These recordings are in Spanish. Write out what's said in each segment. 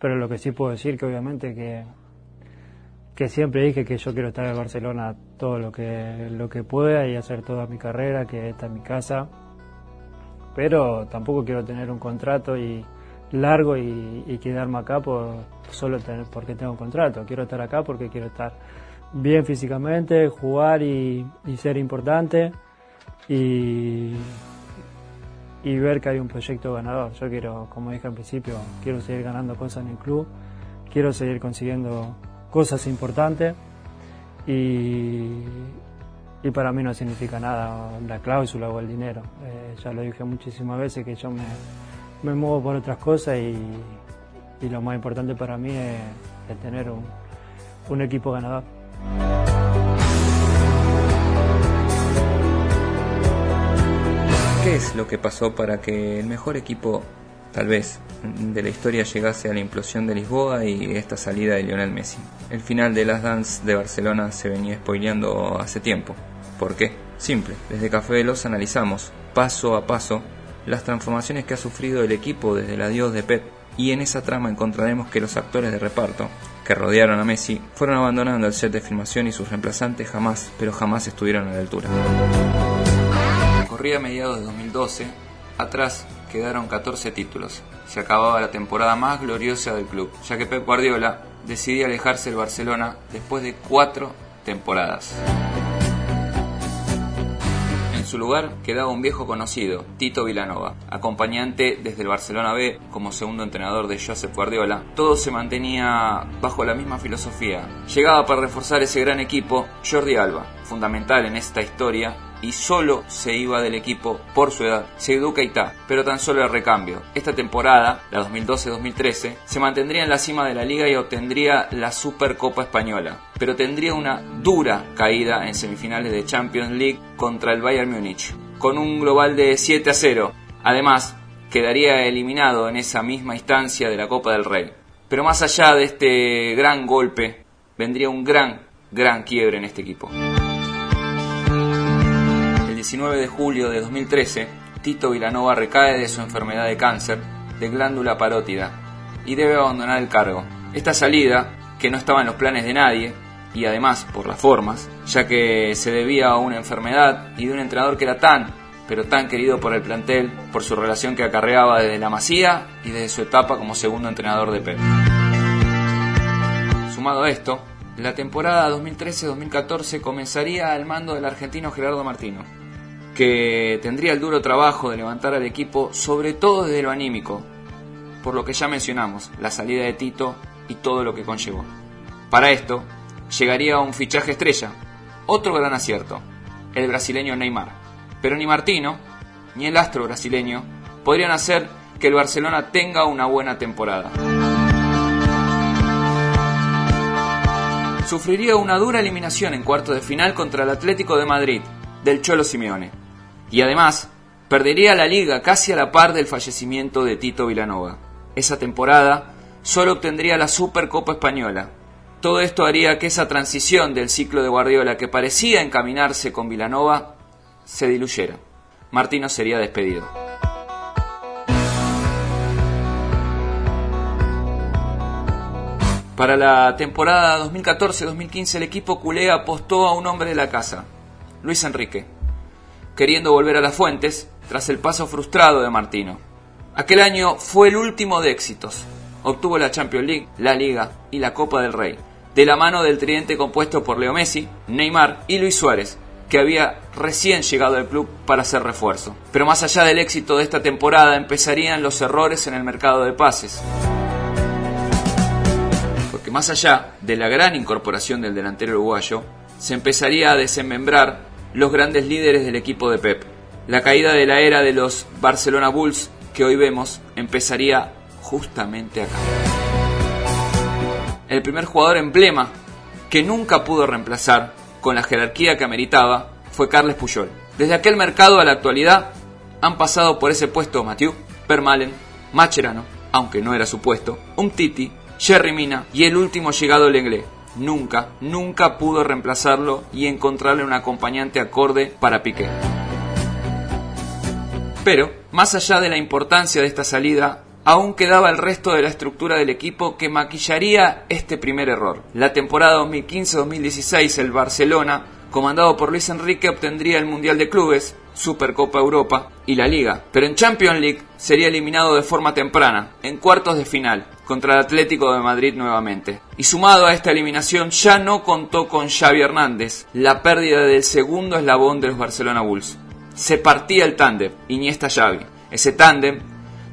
pero lo que sí puedo decir que obviamente que, que siempre dije que yo quiero estar en Barcelona todo lo que, lo que pueda y hacer toda mi carrera, que esta es mi casa, pero tampoco quiero tener un contrato y largo y, quedarme acá por solo tener, porque tengo un contrato, quiero estar acá porque quiero estar bien físicamente, jugar y, y ser importante. Y, y ver que hay un proyecto ganador. Yo quiero, como dije al principio, quiero seguir ganando cosas en el club, quiero seguir consiguiendo cosas importantes y, y para mí no significa nada la cláusula o el dinero. Eh, ya lo dije muchísimas veces que yo me, me muevo por otras cosas y, y, lo más importante para mí es, es tener un, un equipo ganador. ¿Qué es lo que pasó para que el mejor equipo, tal vez, de la historia llegase a la implosión de Lisboa y esta salida de Lionel Messi? El final de Las Dance de Barcelona se venía spoileando hace tiempo. ¿Por qué? Simple, desde Café Veloz analizamos, paso a paso, las transformaciones que ha sufrido el equipo desde el adiós de Pep, y en esa trama encontraremos que los actores de reparto, que rodearon a Messi, fueron abandonando el set de filmación y sus reemplazantes jamás, pero jamás estuvieron a la altura a mediados de 2012, atrás quedaron 14 títulos. Se acababa la temporada más gloriosa del club, ya que Pep Guardiola decidía alejarse del Barcelona después de cuatro temporadas. En su lugar quedaba un viejo conocido, Tito Vilanova, acompañante desde el Barcelona B como segundo entrenador de Josep Guardiola. Todo se mantenía bajo la misma filosofía. Llegaba para reforzar ese gran equipo Jordi Alba, fundamental en esta historia y solo se iba del equipo por su edad, Seydou Keita, pero tan solo el recambio. Esta temporada, la 2012-2013, se mantendría en la cima de la liga y obtendría la Supercopa Española, pero tendría una dura caída en semifinales de Champions League contra el Bayern Múnich, con un global de 7 a 0. Además, quedaría eliminado en esa misma instancia de la Copa del Rey. Pero más allá de este gran golpe, vendría un gran, gran quiebre en este equipo. 19 de julio de 2013, Tito Vilanova recae de su enfermedad de cáncer de glándula parótida y debe abandonar el cargo. Esta salida, que no estaba en los planes de nadie, y además por las formas, ya que se debía a una enfermedad y de un entrenador que era tan, pero tan querido por el plantel, por su relación que acarreaba desde la Masía y desde su etapa como segundo entrenador de Pep. Sumado a esto, la temporada 2013-2014 comenzaría al mando del argentino Gerardo Martino, que tendría el duro trabajo de levantar al equipo, sobre todo desde lo anímico, por lo que ya mencionamos, la salida de Tito y todo lo que conllevó. Para esto, llegaría un fichaje estrella, otro gran acierto, el brasileño Neymar. Pero ni Martino, ni el astro brasileño, podrían hacer que el Barcelona tenga una buena temporada. Sufriría una dura eliminación en cuarto de final contra el Atlético de Madrid, del Cholo Simeone. Y además, perdería la liga casi a la par del fallecimiento de Tito Vilanova. Esa temporada solo obtendría la Supercopa Española. Todo esto haría que esa transición del ciclo de Guardiola que parecía encaminarse con Vilanova se diluyera. Martino sería despedido. Para la temporada 2014-2015 el equipo culé apostó a un hombre de la casa, Luis Enrique, queriendo volver a las fuentes tras el paso frustrado de Martino. Aquel año fue el último de éxitos. Obtuvo la Champions League, la Liga y la Copa del Rey, de la mano del tridente compuesto por Leo Messi, Neymar y Luis Suárez, que había recién llegado al club para hacer refuerzo. Pero más allá del éxito de esta temporada empezarían los errores en el mercado de pases. Porque más allá de la gran incorporación del delantero uruguayo, se empezaría a desmembrar los grandes líderes del equipo de Pep. La caída de la era de los Barcelona Bulls que hoy vemos empezaría justamente acá. El primer jugador emblema que nunca pudo reemplazar con la jerarquía que ameritaba fue Carles Puyol. Desde aquel mercado a la actualidad han pasado por ese puesto Mathieu, Permalen, Macherano, aunque no era su puesto, Umtiti, Jerry Mina y el último llegado Lenglet nunca, nunca pudo reemplazarlo y encontrarle un acompañante acorde para Piqué. Pero, más allá de la importancia de esta salida, aún quedaba el resto de la estructura del equipo que maquillaría este primer error. La temporada 2015-2016 el Barcelona, comandado por Luis Enrique, obtendría el Mundial de Clubes, Supercopa Europa y la Liga, pero en Champions League sería eliminado de forma temprana, en cuartos de final, contra el Atlético de Madrid nuevamente. Y sumado a esta eliminación ya no contó con Xavi Hernández, la pérdida del segundo eslabón de los Barcelona Bulls. Se partía el tándem Iniesta-Xavi, ese tándem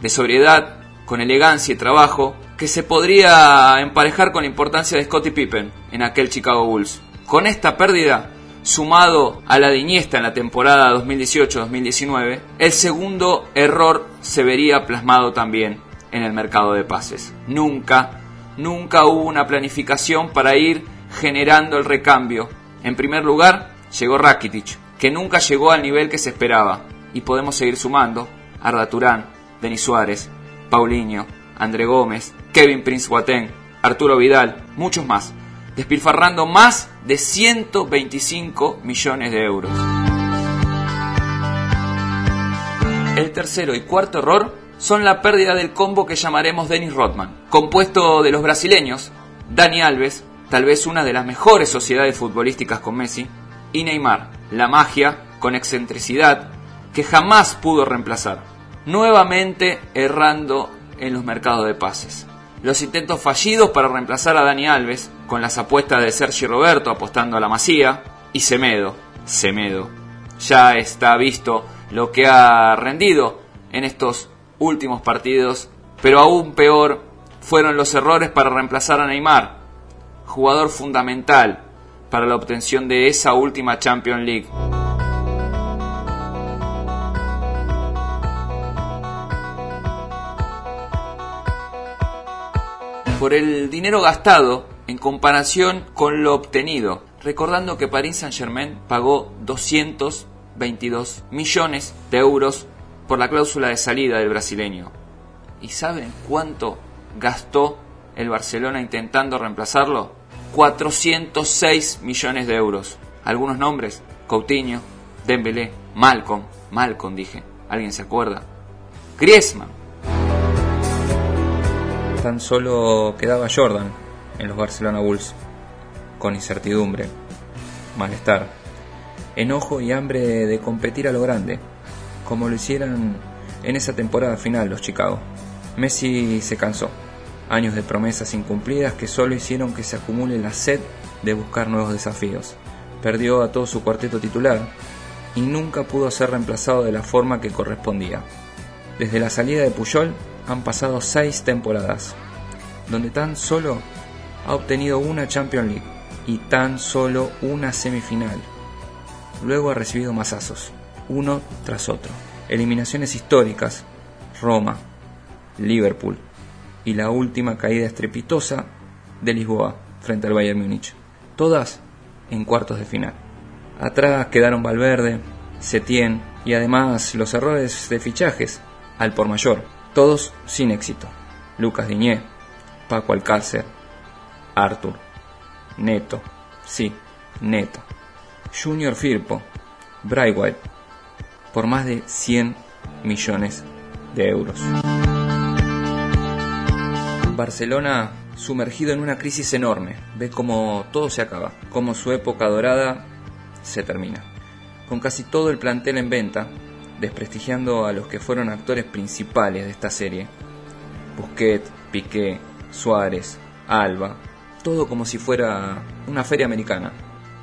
de sobriedad, con elegancia y trabajo, que se podría emparejar con la importancia de Scottie Pippen en aquel Chicago Bulls. Con esta pérdida, sumado a la de en la temporada 2018-2019, el segundo error se vería plasmado también en el mercado de pases. Nunca, nunca hubo una planificación para ir generando el recambio. En primer lugar, llegó Rakitic, que nunca llegó al nivel que se esperaba. Y podemos seguir sumando Arda Turán, Denis Suárez, Paulinho, André Gómez, Kevin Prince Boateng, Arturo Vidal, muchos más, despilfarrando más de 125 millones de euros. El tercero y cuarto error son la pérdida del combo que llamaremos Dennis Rodman, compuesto de los brasileños, Dani Alves, tal vez una de las mejores sociedades futbolísticas con Messi, y Neymar, la magia con excentricidad que jamás pudo reemplazar, nuevamente errando en los mercados de pases. Los intentos fallidos para reemplazar a Dani Alves, con las apuestas de Sergi Roberto apostando a la Masía, y Semedo, Semedo. Ya está visto lo que ha rendido en estos últimos partidos, pero aún peor fueron los errores para reemplazar a Neymar, jugador fundamental para la obtención de esa última Champions League. Por el dinero gastado en comparación con lo obtenido, recordando que Paris Saint-Germain pagó 222 millones de euros por la cláusula de salida del brasileño. ¿Y saben cuánto gastó el Barcelona intentando reemplazarlo? 406 millones de euros. Algunos nombres, Coutinho, Dembélé, Malcolm, Malcolm dije, ¿alguien se acuerda? Griezmann. Tan solo quedaba Jordan en los Barcelona Bulls, con incertidumbre, malestar, enojo y hambre de competir a lo grande, como lo hicieran en esa temporada final los Chicago. Messi se cansó, años de promesas incumplidas que solo hicieron que se acumule la sed de buscar nuevos desafíos. Perdió a todo su cuarteto titular y nunca pudo ser reemplazado de la forma que correspondía. Desde la salida de Puyol han pasado seis temporadas, donde tan solo ha obtenido una Champions League y tan solo una semifinal. Luego ha recibido masazos, uno tras otro. Eliminaciones históricas, Roma, Liverpool y la última caída estrepitosa de Lisboa frente al Bayern Múnich. Todas en cuartos de final. Atrás quedaron Valverde, Setien y además los errores de fichajes al por mayor, todos sin éxito. Lucas Diñé, Paco Alcácer, Arthur, Neto, sí, Neto, Junior Firpo, Brightwhite, por más de 100 millones de euros. Barcelona sumergido en una crisis enorme, ve cómo todo se acaba, cómo su época dorada se termina. Con casi todo el plantel en venta, desprestigiando a los que fueron actores principales de esta serie. Busquets, Piqué, Suárez, Alba, todo como si fuera una feria americana.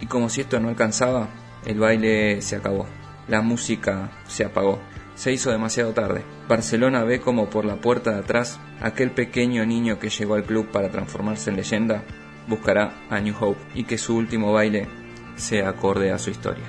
Y como si esto no alcanzaba, el baile se acabó, la música se apagó, se hizo demasiado tarde. Barcelona ve como por la puerta de atrás aquel pequeño niño que llegó al club para transformarse en leyenda buscará a New Hope y que su último baile sea acorde a su historia.